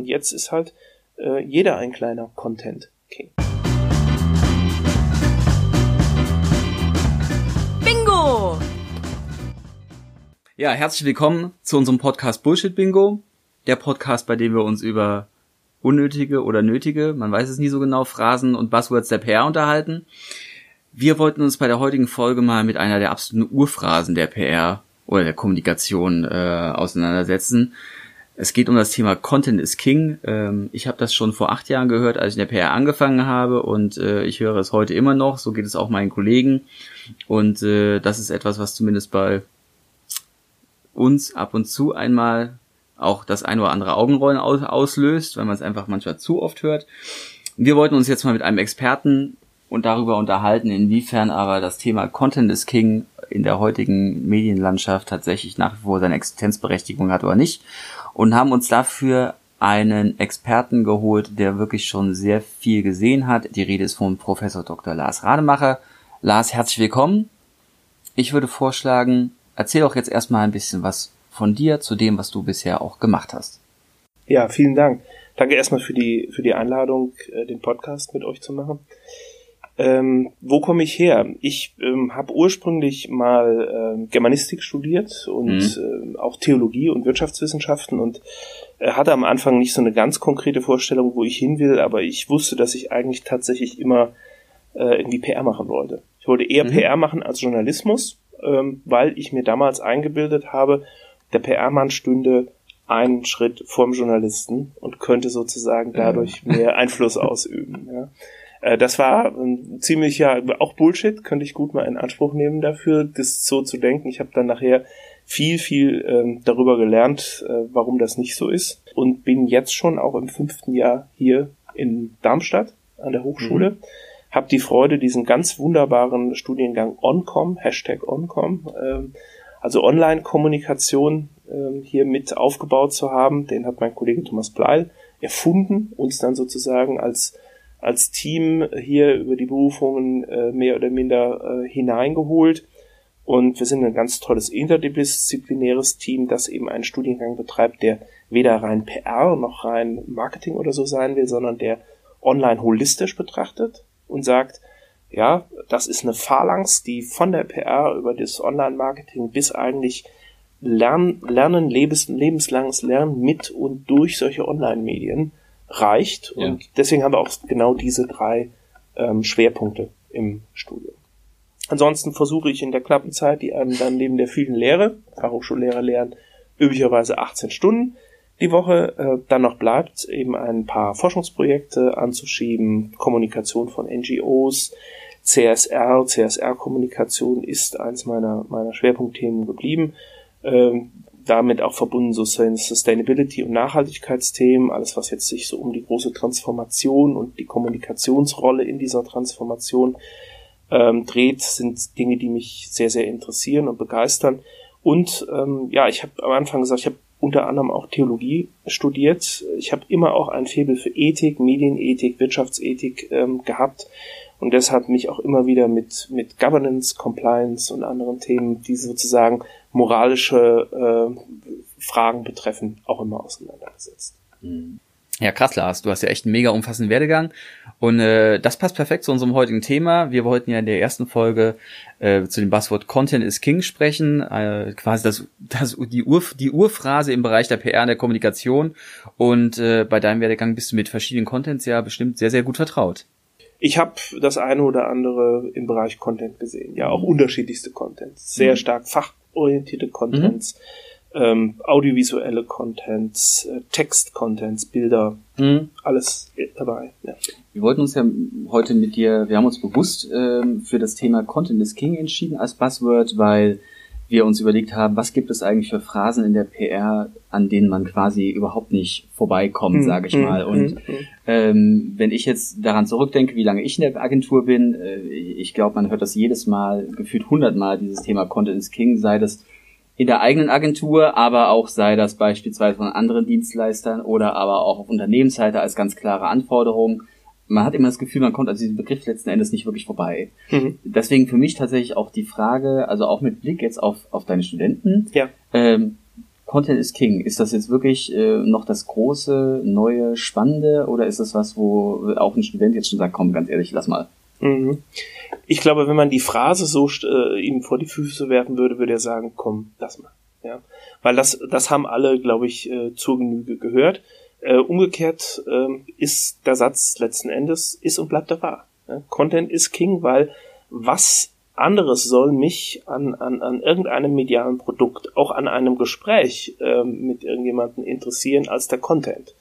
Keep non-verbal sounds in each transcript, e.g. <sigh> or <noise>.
und jetzt ist halt äh, jeder ein kleiner Content King. Bingo! Ja, herzlich willkommen zu unserem Podcast Bullshit Bingo. Der Podcast, bei dem wir uns über unnötige oder nötige, man weiß es nie so genau, Phrasen und Buzzwords der PR unterhalten. Wir wollten uns bei der heutigen Folge mal mit einer der absoluten Urphrasen der PR oder der Kommunikation äh, auseinandersetzen. Es geht um das Thema Content is King. Ähm, ich habe das schon vor acht Jahren gehört, als ich in der PR angefangen habe und äh, ich höre es heute immer noch. So geht es auch meinen Kollegen. Und äh, das ist etwas, was zumindest bei uns ab und zu einmal auch das ein oder andere Augenrollen aus auslöst, weil man es einfach manchmal zu oft hört. Wir wollten uns jetzt mal mit einem Experten und darüber unterhalten, inwiefern aber das Thema Content is King in der heutigen Medienlandschaft tatsächlich nach wie vor seine Existenzberechtigung hat oder nicht und haben uns dafür einen Experten geholt, der wirklich schon sehr viel gesehen hat. Die Rede ist von Professor Dr. Lars Rademacher. Lars, herzlich willkommen. Ich würde vorschlagen, erzähl doch jetzt erstmal ein bisschen was von dir zu dem, was du bisher auch gemacht hast. Ja, vielen Dank. Danke erstmal für die, für die Einladung, äh, den Podcast mit euch zu machen. Ähm, wo komme ich her? Ich ähm, habe ursprünglich mal ähm, Germanistik studiert und mhm. äh, auch Theologie und Wirtschaftswissenschaften und äh, hatte am Anfang nicht so eine ganz konkrete Vorstellung, wo ich hin will, aber ich wusste, dass ich eigentlich tatsächlich immer äh, irgendwie PR machen wollte. Ich wollte eher mhm. PR machen als Journalismus, ähm, weil ich mir damals eingebildet habe, der PR-Mann stünde einen Schritt vorm Journalisten und könnte sozusagen dadurch mehr Einfluss <laughs> ausüben. Ja. Äh, das war ein ziemlicher, auch Bullshit, könnte ich gut mal in Anspruch nehmen dafür, das so zu denken. Ich habe dann nachher viel, viel ähm, darüber gelernt, äh, warum das nicht so ist und bin jetzt schon auch im fünften Jahr hier in Darmstadt an der Hochschule. Mhm. Hab die Freude, diesen ganz wunderbaren Studiengang OnCom, Hashtag OnCom, ähm, also Online-Kommunikation ähm, hier mit aufgebaut zu haben. Den hat mein Kollege Thomas Bleil erfunden, uns dann sozusagen als als Team hier über die Berufungen äh, mehr oder minder äh, hineingeholt. Und wir sind ein ganz tolles interdisziplinäres Team, das eben einen Studiengang betreibt, der weder rein PR noch rein Marketing oder so sein will, sondern der online holistisch betrachtet und sagt, ja, das ist eine Phalanx, die von der PR über das Online-Marketing bis eigentlich Lernen, Lernen, lebens, lebenslanges Lernen mit und durch solche Online-Medien reicht. Ja. Und deswegen haben wir auch genau diese drei ähm, Schwerpunkte im Studium. Ansonsten versuche ich in der knappen Zeit, die einem dann neben der vielen Lehre, Fachhochschullehrer lernen, üblicherweise 18 Stunden die Woche äh, dann noch bleibt, eben ein paar Forschungsprojekte anzuschieben, Kommunikation von NGOs, CSR, CSR-Kommunikation ist eins meiner, meiner Schwerpunktthemen geblieben. Ähm, damit auch verbunden so Sustainability und Nachhaltigkeitsthemen, alles was jetzt sich so um die große Transformation und die Kommunikationsrolle in dieser Transformation ähm, dreht, sind Dinge, die mich sehr, sehr interessieren und begeistern. Und ähm, ja, ich habe am Anfang gesagt, ich habe unter anderem auch Theologie studiert. Ich habe immer auch ein Faible für Ethik, Medienethik, Wirtschaftsethik ähm, gehabt und deshalb mich auch immer wieder mit, mit Governance, Compliance und anderen Themen, die sozusagen moralische äh, Fragen betreffen, auch immer auseinandergesetzt. Ja, krass, Lars. Du hast ja echt einen mega umfassenden Werdegang. Und äh, das passt perfekt zu unserem heutigen Thema. Wir wollten ja in der ersten Folge äh, zu dem Buzzword Content is King sprechen. Äh, quasi das, das, die, Ur, die Urphrase im Bereich der PR und der Kommunikation. Und äh, bei deinem Werdegang bist du mit verschiedenen Contents ja bestimmt sehr, sehr gut vertraut. Ich habe das eine oder andere im Bereich Content gesehen. Ja, auch unterschiedlichste Contents. Sehr mhm. stark fach orientierte Contents, mhm. ähm, audiovisuelle Contents, äh, Text-Contents, Bilder, mhm. alles dabei. Ja. Wir wollten uns ja heute mit dir, wir haben uns bewusst ähm, für das Thema Content is King entschieden als Buzzword, weil wir uns überlegt haben, was gibt es eigentlich für Phrasen in der PR, an denen man quasi überhaupt nicht vorbeikommt, hm, sage ich hm, mal. Und hm, hm, ähm, wenn ich jetzt daran zurückdenke, wie lange ich in der Agentur bin, äh, ich glaube, man hört das jedes Mal, gefühlt hundertmal, dieses Thema Content is King, sei das in der eigenen Agentur, aber auch sei das beispielsweise von anderen Dienstleistern oder aber auch auf Unternehmensseite als ganz klare Anforderung man hat immer das Gefühl, man kommt an diesem Begriff letzten Endes nicht wirklich vorbei. Mhm. Deswegen für mich tatsächlich auch die Frage, also auch mit Blick jetzt auf, auf deine Studenten, ja. ähm, Content is King. Ist das jetzt wirklich äh, noch das große, neue, spannende oder ist das was, wo auch ein Student jetzt schon sagt, komm, ganz ehrlich, lass mal? Mhm. Ich glaube, wenn man die Phrase so äh, ihm vor die Füße werfen würde, würde er sagen, komm, lass mal. Ja, weil das, das haben alle, glaube ich, äh, zur Genüge gehört. Äh, umgekehrt äh, ist der Satz letzten Endes ist und bleibt er wahr. Ja? Content ist King, weil was anderes soll mich an, an, an irgendeinem medialen Produkt, auch an einem Gespräch äh, mit irgendjemandem interessieren als der Content.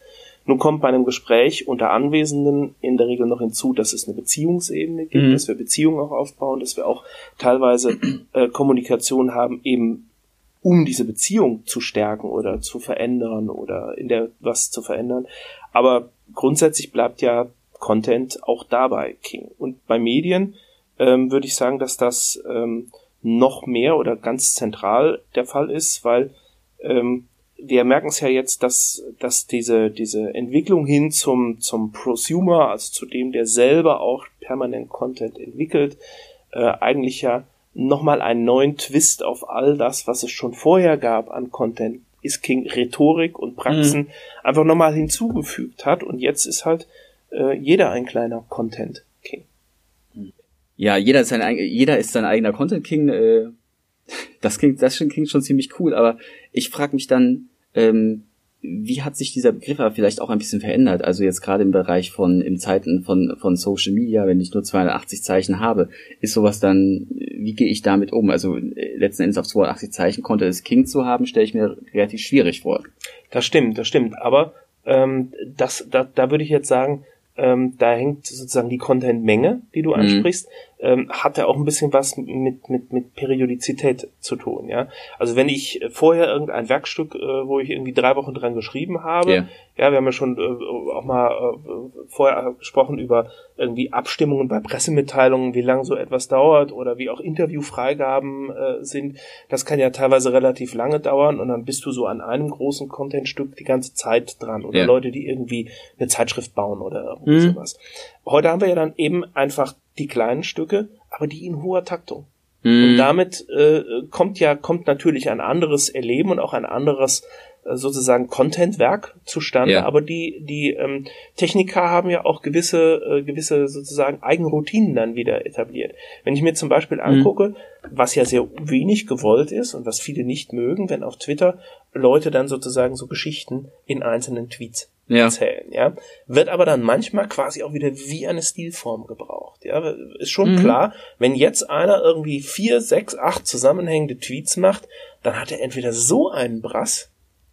Nun kommt bei einem Gespräch unter Anwesenden in der Regel noch hinzu, dass es eine Beziehungsebene gibt, mhm. dass wir Beziehungen auch aufbauen, dass wir auch teilweise äh, Kommunikation haben, eben um diese Beziehung zu stärken oder zu verändern oder in der was zu verändern. Aber grundsätzlich bleibt ja Content auch dabei King. Und bei Medien ähm, würde ich sagen, dass das ähm, noch mehr oder ganz zentral der Fall ist, weil ähm, wir merken es ja jetzt, dass, dass diese, diese Entwicklung hin zum, zum Prosumer, also zu dem, der selber auch permanent Content entwickelt, äh, eigentlich ja nochmal einen neuen Twist auf all das, was es schon vorher gab an Content, ist King Rhetorik und Praxen mhm. einfach nochmal hinzugefügt hat und jetzt ist halt äh, jeder ein kleiner Content King. Ja, jeder ist sein, jeder ist sein eigener Content King. Äh, <laughs> das klingt, das klingt schon ziemlich cool, aber ich frage mich dann, ähm, wie hat sich dieser Begriff aber vielleicht auch ein bisschen verändert? Also jetzt gerade im Bereich von, im Zeiten von, von Social Media, wenn ich nur 280 Zeichen habe, ist sowas dann, wie gehe ich damit um? Also äh, letzten Endes auf 280 Zeichen konnte es King zu haben, stelle ich mir relativ schwierig vor. Das stimmt, das stimmt. Aber ähm, das, da, da würde ich jetzt sagen, ähm, da hängt sozusagen die Content-Menge, die du mhm. ansprichst, mhm. Ähm, hat ja auch ein bisschen was mit, mit, mit Periodizität zu tun, ja. Also wenn ich vorher irgendein Werkstück, äh, wo ich irgendwie drei Wochen dran geschrieben habe, yeah. ja, wir haben ja schon äh, auch mal äh, vorher gesprochen über irgendwie Abstimmungen bei Pressemitteilungen, wie lang so etwas dauert oder wie auch Interviewfreigaben äh, sind. Das kann ja teilweise relativ lange dauern und dann bist du so an einem großen Contentstück die ganze Zeit dran oder yeah. Leute, die irgendwie eine Zeitschrift bauen oder irgendwie mhm. sowas. Heute haben wir ja dann eben einfach die kleinen Stücke, aber die in hoher Taktung. Mhm. Und damit äh, kommt ja kommt natürlich ein anderes Erleben und auch ein anderes äh, sozusagen Contentwerk zustande, ja. aber die die ähm, Techniker haben ja auch gewisse äh, gewisse sozusagen Eigenroutinen dann wieder etabliert. Wenn ich mir zum Beispiel mhm. angucke, mhm. was ja sehr wenig gewollt ist und was viele nicht mögen, wenn auf Twitter Leute dann sozusagen so Geschichten in einzelnen Tweets ja. erzählen, ja, wird aber dann manchmal quasi auch wieder wie eine Stilform gebraucht, ja, ist schon mhm. klar, wenn jetzt einer irgendwie vier, sechs, acht zusammenhängende Tweets macht, dann hat er entweder so einen Brass,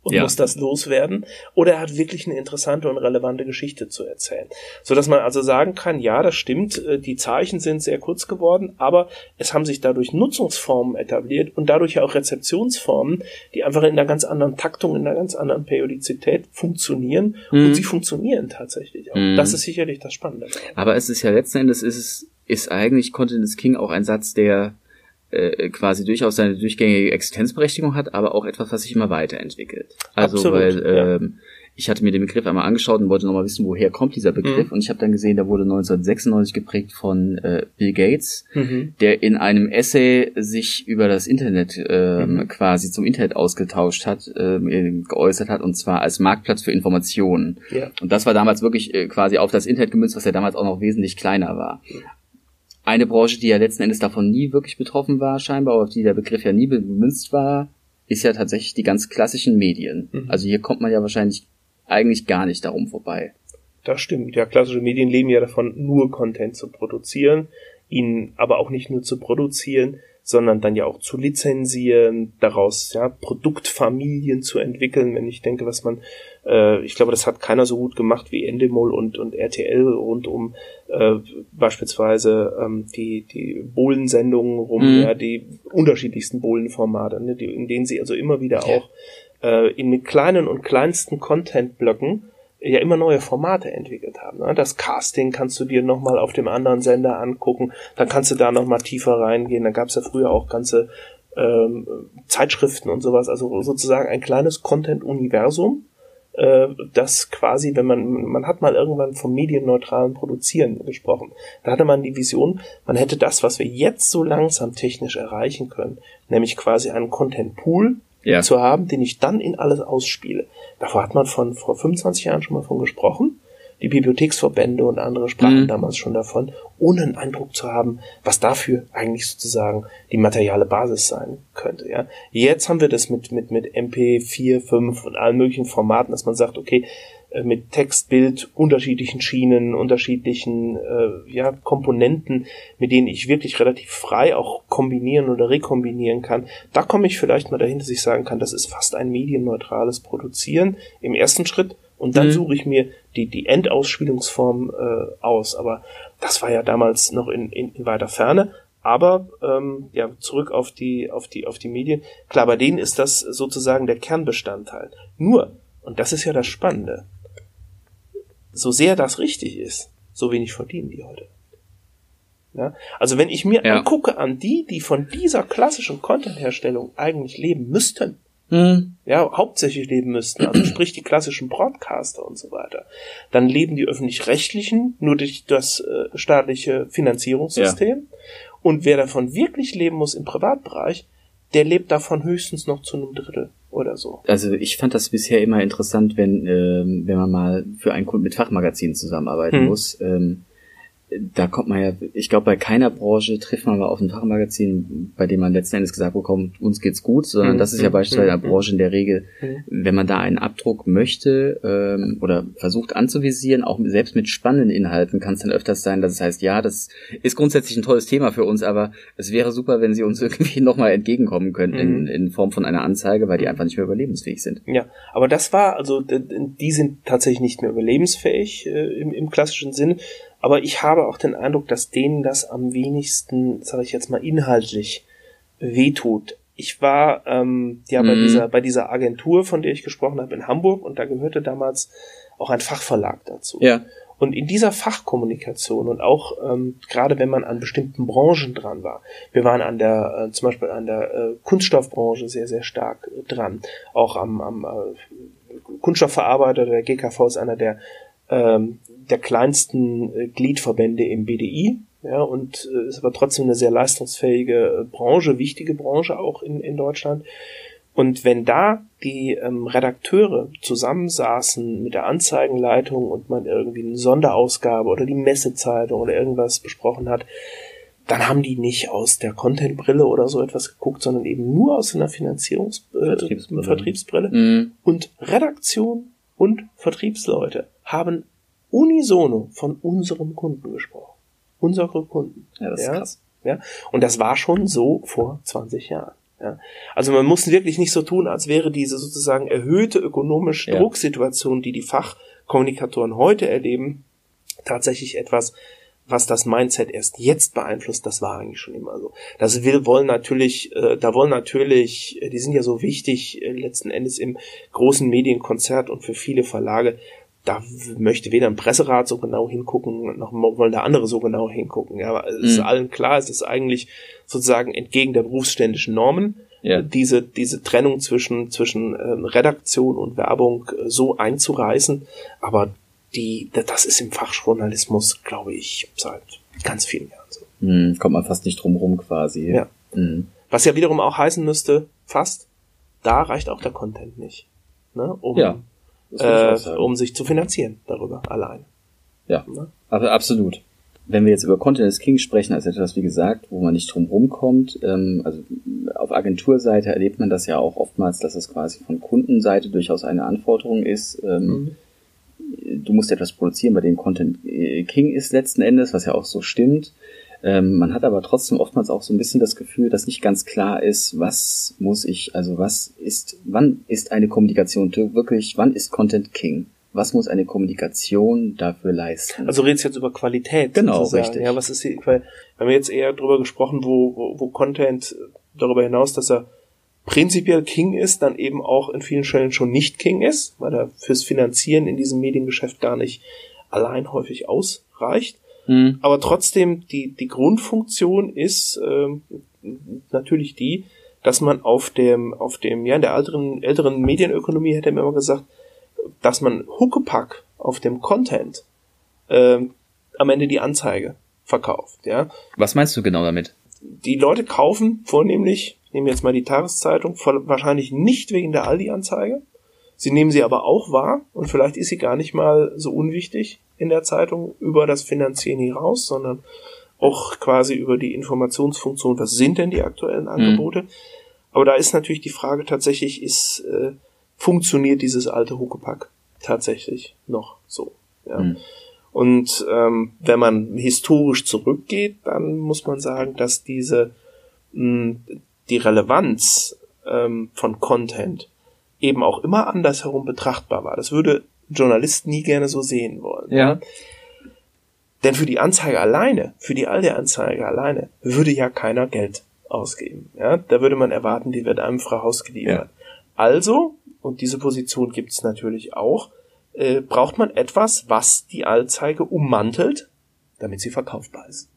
und ja. muss das loswerden, oder er hat wirklich eine interessante und relevante Geschichte zu erzählen. So dass man also sagen kann, ja, das stimmt, äh, die Zeichen sind sehr kurz geworden, aber es haben sich dadurch Nutzungsformen etabliert und dadurch ja auch Rezeptionsformen, die einfach in einer ganz anderen Taktung, in einer ganz anderen Periodizität funktionieren mhm. und sie funktionieren tatsächlich auch. Mhm. Das ist sicherlich das Spannende. Aber es ist ja letzten Endes ist es ist eigentlich Content is King auch ein Satz, der äh, quasi durchaus seine durchgängige Existenzberechtigung hat, aber auch etwas, was sich immer weiterentwickelt. Also Absolut, weil ja. ähm, ich hatte mir den Begriff einmal angeschaut und wollte nochmal wissen, woher kommt dieser Begriff. Mhm. Und ich habe dann gesehen, der wurde 1996 geprägt von äh, Bill Gates, mhm. der in einem Essay sich über das Internet ähm, mhm. quasi zum Internet ausgetauscht hat, ähm, geäußert hat, und zwar als Marktplatz für Informationen. Ja. Und das war damals wirklich äh, quasi auf das Internet gemünzt, was ja damals auch noch wesentlich kleiner war eine Branche, die ja letzten Endes davon nie wirklich betroffen war, scheinbar, auf die der Begriff ja nie bemünzt war, ist ja tatsächlich die ganz klassischen Medien. Mhm. Also hier kommt man ja wahrscheinlich eigentlich gar nicht darum vorbei. Das stimmt. Ja, klassische Medien leben ja davon, nur Content zu produzieren, ihn aber auch nicht nur zu produzieren, sondern dann ja auch zu lizenzieren, daraus ja Produktfamilien zu entwickeln. Wenn ich denke, was man, äh, ich glaube, das hat keiner so gut gemacht wie Endemol und und RTL rund um äh, beispielsweise ähm, die die Bohlensendungen rum, mhm. ja, die unterschiedlichsten Bohlenformate, ne, die, in denen sie also immer wieder auch äh, in mit kleinen und kleinsten Content-Blöcken ja immer neue Formate entwickelt haben. Ne? Das Casting kannst du dir nochmal auf dem anderen Sender angucken, dann kannst du da nochmal tiefer reingehen. Da gab es ja früher auch ganze ähm, Zeitschriften und sowas, also sozusagen ein kleines Content-Universum, äh, das quasi, wenn man, man hat mal irgendwann vom medienneutralen Produzieren gesprochen. Da hatte man die Vision, man hätte das, was wir jetzt so langsam technisch erreichen können, nämlich quasi einen Content-Pool, ja. zu haben, den ich dann in alles ausspiele. Davor hat man von vor 25 Jahren schon mal von gesprochen. Die Bibliotheksverbände und andere sprachen mhm. damals schon davon, ohne einen Eindruck zu haben, was dafür eigentlich sozusagen die materiale Basis sein könnte. Ja, jetzt haben wir das mit mit mit MP4, 5 und allen möglichen Formaten, dass man sagt, okay, mit Text, Bild, unterschiedlichen Schienen, unterschiedlichen äh, ja, Komponenten, mit denen ich wirklich relativ frei auch kombinieren oder rekombinieren kann. Da komme ich vielleicht mal dahin, dass ich sagen kann, das ist fast ein medienneutrales Produzieren im ersten Schritt und dann mhm. suche ich mir die, die Endausspielungsform äh, aus. Aber das war ja damals noch in, in, in weiter Ferne. Aber ähm, ja, zurück auf die, auf die, auf die Medien. Klar, bei denen ist das sozusagen der Kernbestandteil. Nur, und das ist ja das Spannende, so sehr das richtig ist, so wenig verdienen die heute. Ja? Also wenn ich mir ja. angucke an die, die von dieser klassischen Content-Herstellung eigentlich leben müssten, mhm. ja, hauptsächlich leben müssten, also <clears throat> sprich die klassischen Broadcaster und so weiter, dann leben die öffentlich-rechtlichen nur durch das äh, staatliche Finanzierungssystem. Ja. Und wer davon wirklich leben muss im Privatbereich, der lebt davon höchstens noch zu einem Drittel oder so. Also ich fand das bisher immer interessant, wenn, ähm, wenn man mal für einen Kunden mit Fachmagazinen zusammenarbeiten hm. muss. Ähm, da kommt man ja, ich glaube, bei keiner Branche trifft man mal auf ein Fachmagazin, bei dem man letzten Endes gesagt bekommt, uns geht's gut, sondern mhm. das ist ja beispielsweise in der Branche in der Regel, mhm. wenn man da einen Abdruck möchte ähm, oder versucht anzuvisieren, auch selbst mit spannenden Inhalten, kann es dann öfters sein, dass es heißt, ja, das ist grundsätzlich ein tolles Thema für uns, aber es wäre super, wenn sie uns <laughs> irgendwie nochmal entgegenkommen könnten mhm. in, in Form von einer Anzeige, weil die einfach nicht mehr überlebensfähig sind. Ja, aber das war, also die sind tatsächlich nicht mehr überlebensfähig äh, im, im klassischen Sinne, aber ich habe auch den Eindruck, dass denen das am wenigsten, sage ich jetzt mal, inhaltlich wehtut. Ich war ähm, ja mhm. bei dieser bei dieser Agentur, von der ich gesprochen habe in Hamburg, und da gehörte damals auch ein Fachverlag dazu. Ja. Und in dieser Fachkommunikation und auch ähm, gerade wenn man an bestimmten Branchen dran war, wir waren an der äh, zum Beispiel an der äh, Kunststoffbranche sehr sehr stark äh, dran, auch am, am äh, Kunststoffverarbeiter der GKV ist einer der ähm, der kleinsten äh, Gliedverbände im BDI, ja, und äh, ist aber trotzdem eine sehr leistungsfähige äh, Branche, wichtige Branche auch in, in Deutschland. Und wenn da die ähm, Redakteure zusammensaßen mit der Anzeigenleitung und man irgendwie eine Sonderausgabe oder die Messezeitung oder irgendwas besprochen hat, dann haben die nicht aus der Contentbrille oder so etwas geguckt, sondern eben nur aus einer Finanzierungs äh, Vertriebsbrille. Vertriebsbrille. Mhm. Und Redaktion und Vertriebsleute haben unisono von unserem Kunden gesprochen. Unsere Kunden. Ja, das ist ja? krass. Ja? Und das war schon so vor 20 Jahren. Ja? Also man muss wirklich nicht so tun, als wäre diese sozusagen erhöhte ökonomische ja. Drucksituation, die die Fachkommunikatoren heute erleben, tatsächlich etwas, was das Mindset erst jetzt beeinflusst, das war eigentlich schon immer so. Das will, wollen natürlich, äh, da wollen natürlich, äh, die sind ja so wichtig äh, letzten Endes im großen Medienkonzert und für viele Verlage, da möchte weder ein Presserat so genau hingucken, noch wollen da andere so genau hingucken. Ja, aber es ist mhm. allen klar, es ist eigentlich sozusagen entgegen der berufsständischen Normen, ja. diese, diese Trennung zwischen, zwischen äh, Redaktion und Werbung äh, so einzureißen. Aber die, das ist im Fachjournalismus, glaube ich, seit ganz vielen Jahren so. Mhm, kommt man fast nicht drum rum quasi. Ja. Mhm. Was ja wiederum auch heißen müsste, fast, da reicht auch der Content nicht. Ne, um ja äh, um sich zu finanzieren darüber allein. Ja, ne? aber absolut. Wenn wir jetzt über Content as King sprechen, als etwas, wie gesagt, wo man nicht drum rumkommt, ähm, also auf Agenturseite erlebt man das ja auch oftmals, dass es quasi von Kundenseite durchaus eine Anforderung ist. Ähm, mhm. Du musst etwas produzieren, bei dem Content äh, King ist letzten Endes, was ja auch so stimmt. Ähm, man hat aber trotzdem oftmals auch so ein bisschen das Gefühl, dass nicht ganz klar ist, was muss ich, also was ist, wann ist eine Kommunikation wirklich, wann ist Content King? Was muss eine Kommunikation dafür leisten? Also redest jetzt über Qualität. Genau, sozusagen. richtig. Ja, was ist die, weil wir haben jetzt eher drüber gesprochen, wo, wo, wo Content darüber hinaus, dass er prinzipiell King ist, dann eben auch in vielen Stellen schon nicht King ist, weil er fürs Finanzieren in diesem Mediengeschäft gar nicht allein häufig ausreicht. Mhm. Aber trotzdem, die, die Grundfunktion ist ähm, natürlich die, dass man auf dem, auf dem, ja, in der älteren, älteren Medienökonomie hätte man immer gesagt, dass man Huckepack auf dem Content ähm, am Ende die Anzeige verkauft, ja. Was meinst du genau damit? Die Leute kaufen vornehmlich nehmen jetzt mal die Tageszeitung, wahrscheinlich nicht wegen der Aldi-Anzeige. Sie nehmen sie aber auch wahr und vielleicht ist sie gar nicht mal so unwichtig in der Zeitung über das Finanzieren hinaus, sondern auch quasi über die Informationsfunktion, was sind denn die aktuellen mhm. Angebote. Mhm. Aber da ist natürlich die Frage tatsächlich, ist, äh, funktioniert dieses alte Huckepack tatsächlich noch so? Ja. Mhm. Und ähm, wenn man historisch zurückgeht, dann muss man sagen, dass diese mh, die Relevanz ähm, von Content eben auch immer andersherum betrachtbar war. Das würde Journalist nie gerne so sehen wollen. Ja. Denn für die Anzeige alleine, für die Aldi-Anzeige alleine, würde ja keiner Geld ausgeben. Ja? Da würde man erwarten, die wird einem Frau Haus geliefert. Ja. Also, und diese Position gibt's natürlich auch, äh, braucht man etwas, was die Anzeige ummantelt, damit sie verkaufbar ist.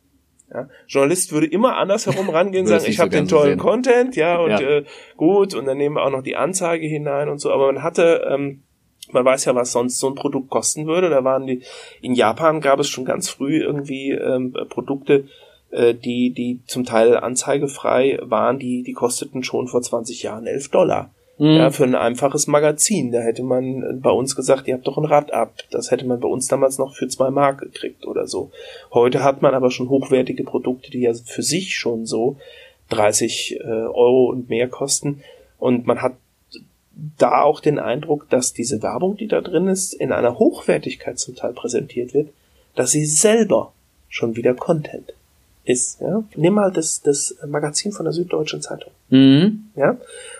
Ja, Journalist würde immer andersherum rangehen, <laughs> sagen, ich habe so den tollen sehen. Content, ja, und ja. Äh, gut, und dann nehmen wir auch noch die Anzeige hinein und so, aber man hatte, ähm, man weiß ja, was sonst so ein Produkt kosten würde. Da waren die, in Japan gab es schon ganz früh irgendwie ähm, Produkte, äh, die, die zum Teil anzeigefrei waren, die, die kosteten schon vor 20 Jahren 11 Dollar. Mhm. Ja, für ein einfaches Magazin. Da hätte man bei uns gesagt, ihr habt doch ein Rad ab. Das hätte man bei uns damals noch für zwei Mark gekriegt oder so. Heute hat man aber schon hochwertige Produkte, die ja für sich schon so 30 äh, Euro und mehr kosten. Und man hat da auch den Eindruck, dass diese Werbung, die da drin ist, in einer Hochwertigkeit zum Teil präsentiert wird, dass sie selber schon wieder Content ist. Ja? Nimm mal das, das Magazin von der Süddeutschen Zeitung. Mhm. Ja?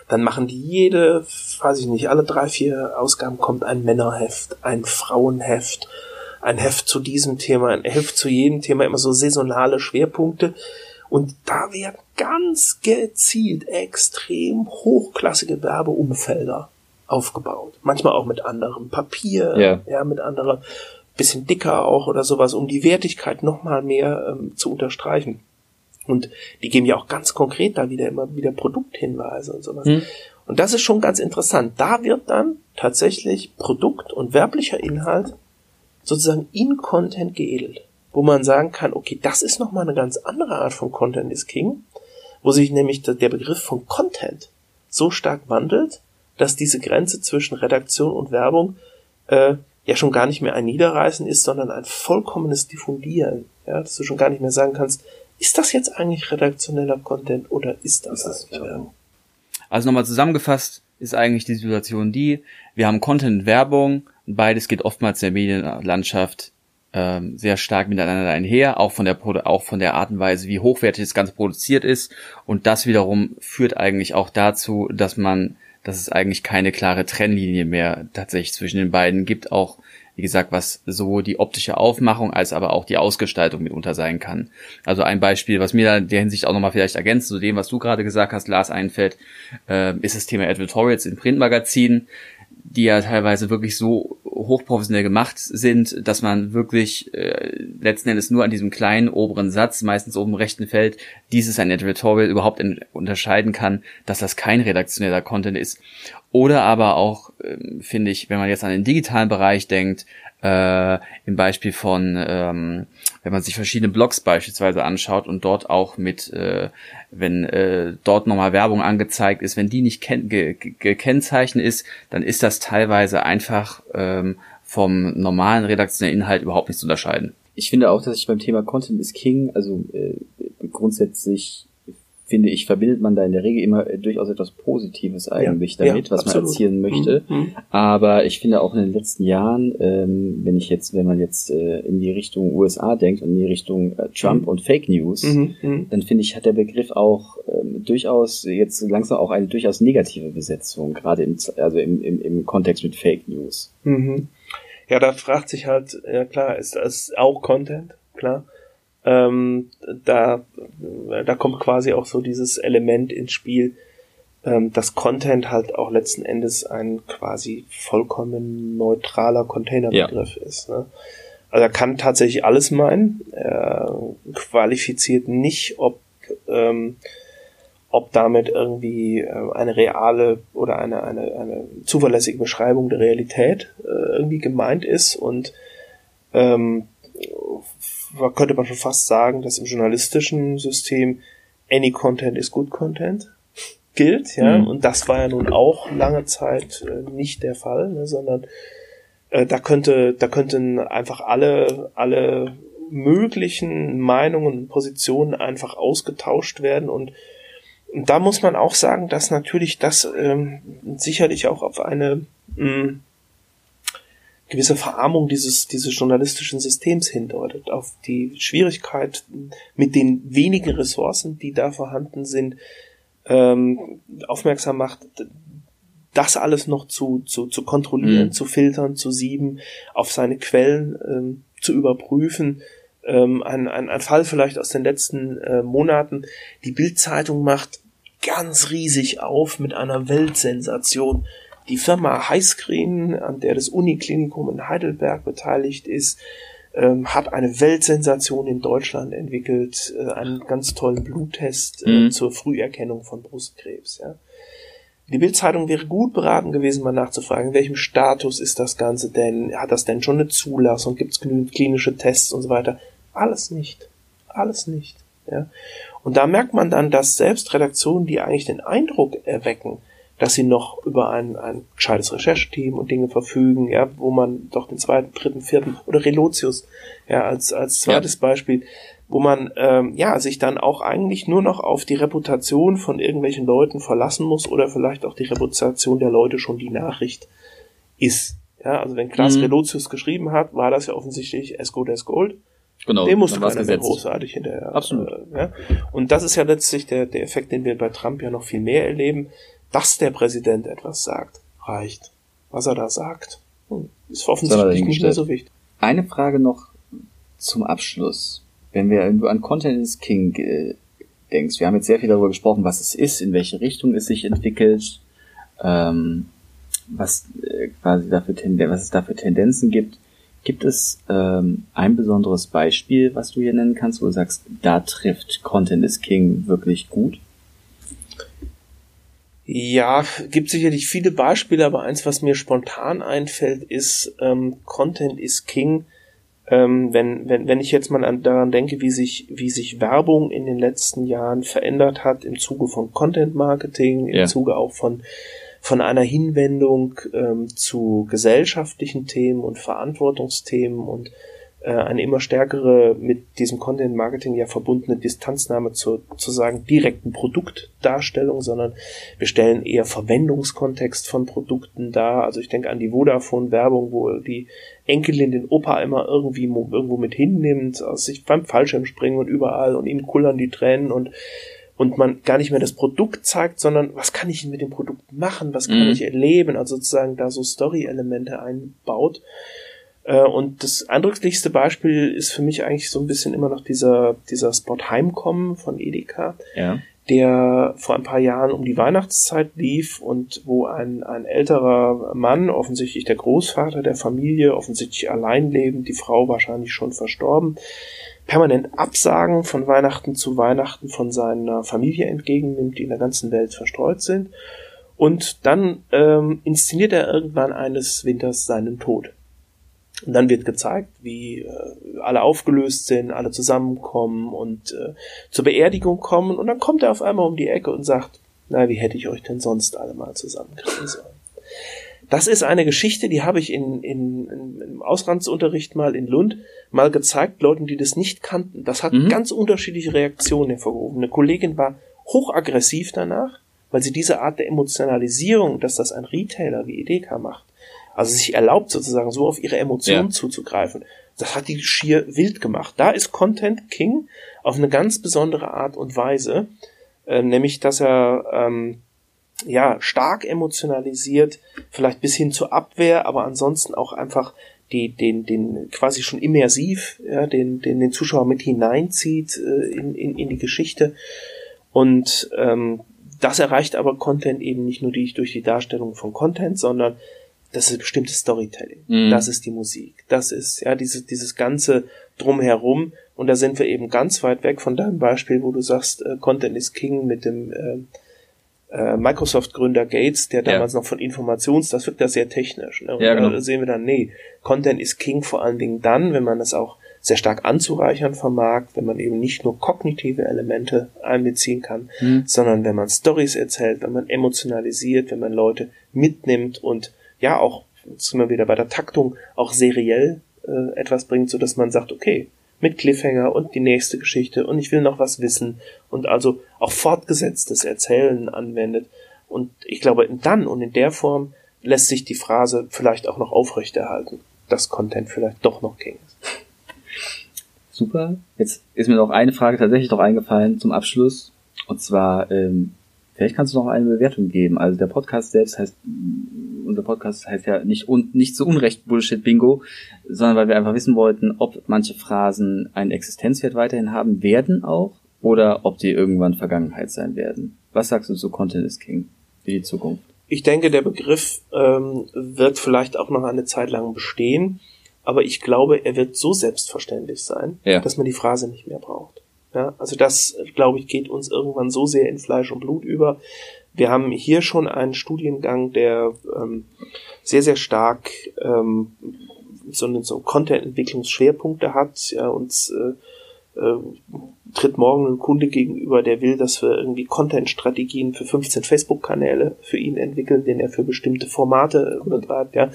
Dann machen die jede, weiß ich nicht, alle drei, vier Ausgaben kommt ein Männerheft, ein Frauenheft, ein Heft zu diesem Thema, ein Heft zu jedem Thema, immer so saisonale Schwerpunkte. Und da werden ganz gezielt extrem hochklassige Werbeumfelder aufgebaut. Manchmal auch mit anderem Papier, ja, ja mit anderer bisschen dicker auch oder sowas, um die Wertigkeit nochmal mehr ähm, zu unterstreichen. Und die geben ja auch ganz konkret da wieder immer wieder Produkthinweise und sowas. Hm. Und das ist schon ganz interessant. Da wird dann tatsächlich Produkt und werblicher Inhalt sozusagen in Content geedelt. Wo man sagen kann, okay, das ist nochmal eine ganz andere Art von Content is King, wo sich nämlich der Begriff von Content so stark wandelt, dass diese Grenze zwischen Redaktion und Werbung äh, ja schon gar nicht mehr ein Niederreißen ist, sondern ein vollkommenes Diffundieren. Ja, dass du schon gar nicht mehr sagen kannst, ist das jetzt eigentlich redaktioneller Content oder ist das, ist das Werbung? Also nochmal zusammengefasst ist eigentlich die Situation die, wir haben Content und Werbung, beides geht oftmals in der Medienlandschaft ähm, sehr stark miteinander einher, auch von der auch von der Art und Weise, wie hochwertig das Ganze produziert ist. Und das wiederum führt eigentlich auch dazu, dass man dass es eigentlich keine klare Trennlinie mehr tatsächlich zwischen den beiden gibt, auch wie gesagt, was so die optische Aufmachung als aber auch die Ausgestaltung mitunter sein kann. Also ein Beispiel, was mir da in der Hinsicht auch nochmal vielleicht ergänzt zu dem, was du gerade gesagt hast, Lars einfällt, äh, ist das Thema Advertorials in Printmagazinen die ja teilweise wirklich so hochprofessionell gemacht sind, dass man wirklich äh, letzten Endes nur an diesem kleinen oberen Satz, meistens oben im rechten Feld, dieses ein Editorial überhaupt unterscheiden kann, dass das kein redaktioneller Content ist. Oder aber auch, äh, finde ich, wenn man jetzt an den digitalen Bereich denkt, äh, im Beispiel von, ähm, wenn man sich verschiedene Blogs beispielsweise anschaut und dort auch mit, äh, wenn äh, dort nochmal Werbung angezeigt ist, wenn die nicht ge gekennzeichnet ist, dann ist das teilweise einfach ähm, vom normalen redaktionellen Inhalt überhaupt nicht zu unterscheiden. Ich finde auch, dass ich beim Thema Content is King, also äh, grundsätzlich finde ich, verbindet man da in der Regel immer äh, durchaus etwas Positives eigentlich ja, damit, ja, was absolut. man erzielen möchte. Mhm, mhm. Aber ich finde auch in den letzten Jahren, ähm, wenn ich jetzt, wenn man jetzt äh, in die Richtung USA denkt und in die Richtung äh, Trump mhm. und Fake News, mhm, mhm. dann finde ich, hat der Begriff auch ähm, durchaus jetzt langsam auch eine durchaus negative Besetzung, gerade im, also im, im, im Kontext mit Fake News. Mhm. Ja, da fragt sich halt, ja klar, ist das auch Content, klar. Ähm, da, da kommt quasi auch so dieses Element ins Spiel, ähm, dass Content halt auch letzten Endes ein quasi vollkommen neutraler Containerbegriff ja. ist. Ne? Also er kann tatsächlich alles meinen. Er qualifiziert nicht, ob ähm, ob damit irgendwie äh, eine reale oder eine, eine, eine zuverlässige Beschreibung der Realität äh, irgendwie gemeint ist und ähm, könnte man schon fast sagen, dass im journalistischen System any content is good content. gilt, ja, mhm. und das war ja nun auch lange Zeit äh, nicht der Fall, ne, sondern äh, da könnte, da könnten einfach alle, alle möglichen Meinungen und Positionen einfach ausgetauscht werden und, und da muss man auch sagen, dass natürlich das ähm, sicherlich auch auf eine mh, hm, gewisse Verarmung dieses, dieses journalistischen Systems hindeutet, auf die Schwierigkeit mit den wenigen Ressourcen, die da vorhanden sind, ähm, aufmerksam macht, das alles noch zu, zu, zu kontrollieren, mhm. zu filtern, zu sieben, auf seine Quellen ähm, zu überprüfen. Ähm, ein, ein, ein Fall vielleicht aus den letzten äh, Monaten. Die Bildzeitung macht ganz riesig auf mit einer Weltsensation. Die Firma Highscreen, an der das Uniklinikum in Heidelberg beteiligt ist, ähm, hat eine Weltsensation in Deutschland entwickelt, äh, einen ganz tollen Bluttest äh, mhm. zur Früherkennung von Brustkrebs. Ja. Die Bildzeitung wäre gut beraten gewesen, mal nachzufragen, in welchem Status ist das Ganze denn? Hat das denn schon eine Zulassung? Gibt es genügend klinische Tests und so weiter? Alles nicht. Alles nicht. Ja. Und da merkt man dann, dass selbst Redaktionen, die eigentlich den Eindruck erwecken, dass sie noch über ein, ein gescheites Rechercheteam und Dinge verfügen, ja, wo man doch den zweiten, dritten, vierten oder Relotius, ja, als, als zweites ja. Beispiel, wo man ähm, ja sich dann auch eigentlich nur noch auf die Reputation von irgendwelchen Leuten verlassen muss oder vielleicht auch die Reputation der Leute schon die Nachricht ist. Ja, also wenn Klaas mhm. Relotius geschrieben hat, war das ja offensichtlich as good as gold. Genau, Dem musste keiner mehr großartig hinterher. Absolut. Äh, ja. Und das ist ja letztlich der, der Effekt, den wir bei Trump ja noch viel mehr erleben dass der Präsident etwas sagt, reicht. Was er da sagt, hm, ist offensichtlich nicht mehr so wichtig. Eine Frage noch zum Abschluss. Wenn wir an Content is King äh, denkst, wir haben jetzt sehr viel darüber gesprochen, was es ist, in welche Richtung es sich entwickelt, ähm, was äh, quasi dafür was es da für Tendenzen gibt. Gibt es ähm, ein besonderes Beispiel, was du hier nennen kannst, wo du sagst, da trifft Content is King wirklich gut? Ja, gibt sicherlich viele Beispiele, aber eins, was mir spontan einfällt, ist ähm, Content is King. Ähm, wenn, wenn, wenn ich jetzt mal an, daran denke, wie sich, wie sich Werbung in den letzten Jahren verändert hat im Zuge von Content Marketing, im ja. Zuge auch von, von einer Hinwendung ähm, zu gesellschaftlichen Themen und Verantwortungsthemen und äh, eine immer stärkere mit diesem Content Marketing ja verbundene Distanznahme zur zu sagen direkten Produktdarstellung, sondern wir stellen eher Verwendungskontext von Produkten dar. Also ich denke an die Vodafone Werbung, wo die Enkelin den Opa immer irgendwie irgendwo mit hinnimmt, aus sich beim Fallschirmspringen und überall und ihm kullern die Tränen und und man gar nicht mehr das Produkt zeigt, sondern was kann ich mit dem Produkt machen, was kann mhm. ich erleben, also sozusagen da so Story-Elemente einbaut. Äh, und das eindrücklichste Beispiel ist für mich eigentlich so ein bisschen immer noch dieser, dieser Spot Heimkommen von Edeka. Ja. Der vor ein paar Jahren um die Weihnachtszeit lief und wo ein, ein älterer Mann, offensichtlich der Großvater der Familie, offensichtlich allein lebend, die Frau wahrscheinlich schon verstorben, permanent Absagen von Weihnachten zu Weihnachten von seiner Familie entgegennimmt, die in der ganzen Welt verstreut sind. Und dann ähm, inszeniert er irgendwann eines Winters seinen Tod. Und dann wird gezeigt, wie äh, alle aufgelöst sind, alle zusammenkommen und äh, zur Beerdigung kommen. Und dann kommt er auf einmal um die Ecke und sagt, na, wie hätte ich euch denn sonst alle mal zusammenkriegen sollen? Das ist eine Geschichte, die habe ich in, in, in, im Auslandsunterricht mal in Lund mal gezeigt, Leuten, die das nicht kannten. Das hat mhm. ganz unterschiedliche Reaktionen hervorgerufen. Eine Kollegin war hochaggressiv danach, weil sie diese Art der Emotionalisierung, dass das ein Retailer wie Edeka macht, also sich erlaubt sozusagen so auf ihre Emotionen ja. zuzugreifen. Das hat die schier wild gemacht. Da ist Content King auf eine ganz besondere Art und Weise, äh, nämlich dass er ähm, ja stark emotionalisiert, vielleicht bis hin zur Abwehr, aber ansonsten auch einfach die, den, den quasi schon immersiv, ja, den, den, den Zuschauer mit hineinzieht äh, in, in, in die Geschichte. Und ähm, das erreicht aber Content eben nicht nur die, durch die Darstellung von Content, sondern das ist bestimmtes Storytelling. Mhm. Das ist die Musik. Das ist, ja, dieses, dieses ganze drumherum. Und da sind wir eben ganz weit weg von deinem Beispiel, wo du sagst, äh, Content is King mit dem äh, äh, Microsoft-Gründer Gates, der damals ja. noch von Informations, das wirkt da sehr technisch. Ne? Und ja, genau. da sehen wir dann, nee, Content is King vor allen Dingen dann, wenn man das auch sehr stark anzureichern vermag, wenn man eben nicht nur kognitive Elemente einbeziehen kann, mhm. sondern wenn man Stories erzählt, wenn man emotionalisiert, wenn man Leute mitnimmt und ja auch, jetzt sind wir wieder bei der Taktung, auch seriell äh, etwas bringt, so dass man sagt, okay, mit Cliffhanger und die nächste Geschichte und ich will noch was wissen und also auch fortgesetztes Erzählen anwendet. Und ich glaube, dann und in der Form lässt sich die Phrase vielleicht auch noch aufrechterhalten, dass Content vielleicht doch noch ist. Super. Jetzt ist mir noch eine Frage tatsächlich noch eingefallen zum Abschluss. Und zwar, ähm, vielleicht kannst du noch eine Bewertung geben. Also der Podcast selbst heißt, unser Podcast heißt ja nicht, un, nicht so unrecht Bullshit Bingo, sondern weil wir einfach wissen wollten, ob manche Phrasen einen Existenzwert weiterhin haben werden auch oder ob die irgendwann Vergangenheit sein werden. Was sagst du zu Content is King für die Zukunft? Ich denke, der Begriff ähm, wird vielleicht auch noch eine Zeit lang bestehen, aber ich glaube, er wird so selbstverständlich sein, ja. dass man die Phrase nicht mehr braucht. Ja, also das, glaube ich, geht uns irgendwann so sehr in Fleisch und Blut über. Wir haben hier schon einen Studiengang, der ähm, sehr, sehr stark ähm, so, eine, so Content-Entwicklungsschwerpunkte hat, ja, uns äh, äh, tritt morgen ein Kunde gegenüber, der will, dass wir irgendwie Content-Strategien für 15 Facebook-Kanäle für ihn entwickeln, den er für bestimmte Formate betreibt, ja.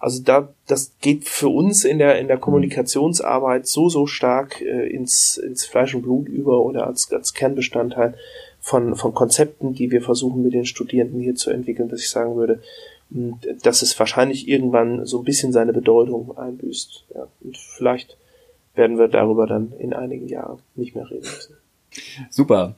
Also da, das geht für uns in der, in der Kommunikationsarbeit so, so stark äh, ins, ins Fleisch und Blut über oder als, als Kernbestandteil von, von Konzepten, die wir versuchen mit den Studierenden hier zu entwickeln, dass ich sagen würde, dass es wahrscheinlich irgendwann so ein bisschen seine Bedeutung einbüßt. Ja. Und vielleicht werden wir darüber dann in einigen Jahren nicht mehr reden müssen. Super.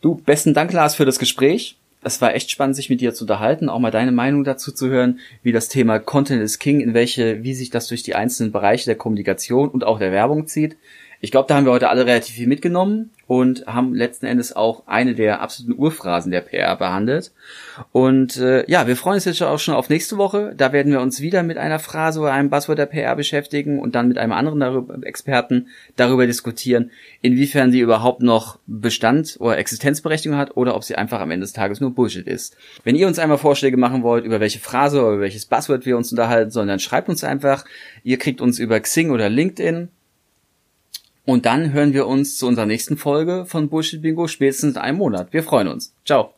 Du, besten Dank, Lars, für das Gespräch. Es war echt spannend, sich mit dir zu unterhalten, auch mal deine Meinung dazu zu hören, wie das Thema Content is King, in welche, wie sich das durch die einzelnen Bereiche der Kommunikation und auch der Werbung zieht. Ich glaube, da haben wir heute alle relativ viel mitgenommen und haben letzten Endes auch eine der absoluten Urphrasen der PR behandelt. Und äh, ja, wir freuen uns jetzt auch schon auf nächste Woche. Da werden wir uns wieder mit einer Phrase oder einem Buzzword der PR beschäftigen und dann mit einem anderen darüber, Experten darüber diskutieren, inwiefern sie überhaupt noch Bestand oder Existenzberechtigung hat oder ob sie einfach am Ende des Tages nur Bullshit ist. Wenn ihr uns einmal Vorschläge machen wollt, über welche Phrase oder über welches Buzzword wir uns unterhalten sollen, dann schreibt uns einfach. Ihr kriegt uns über Xing oder LinkedIn und dann hören wir uns zu unserer nächsten Folge von Bullshit Bingo spätestens in einem Monat. Wir freuen uns. Ciao.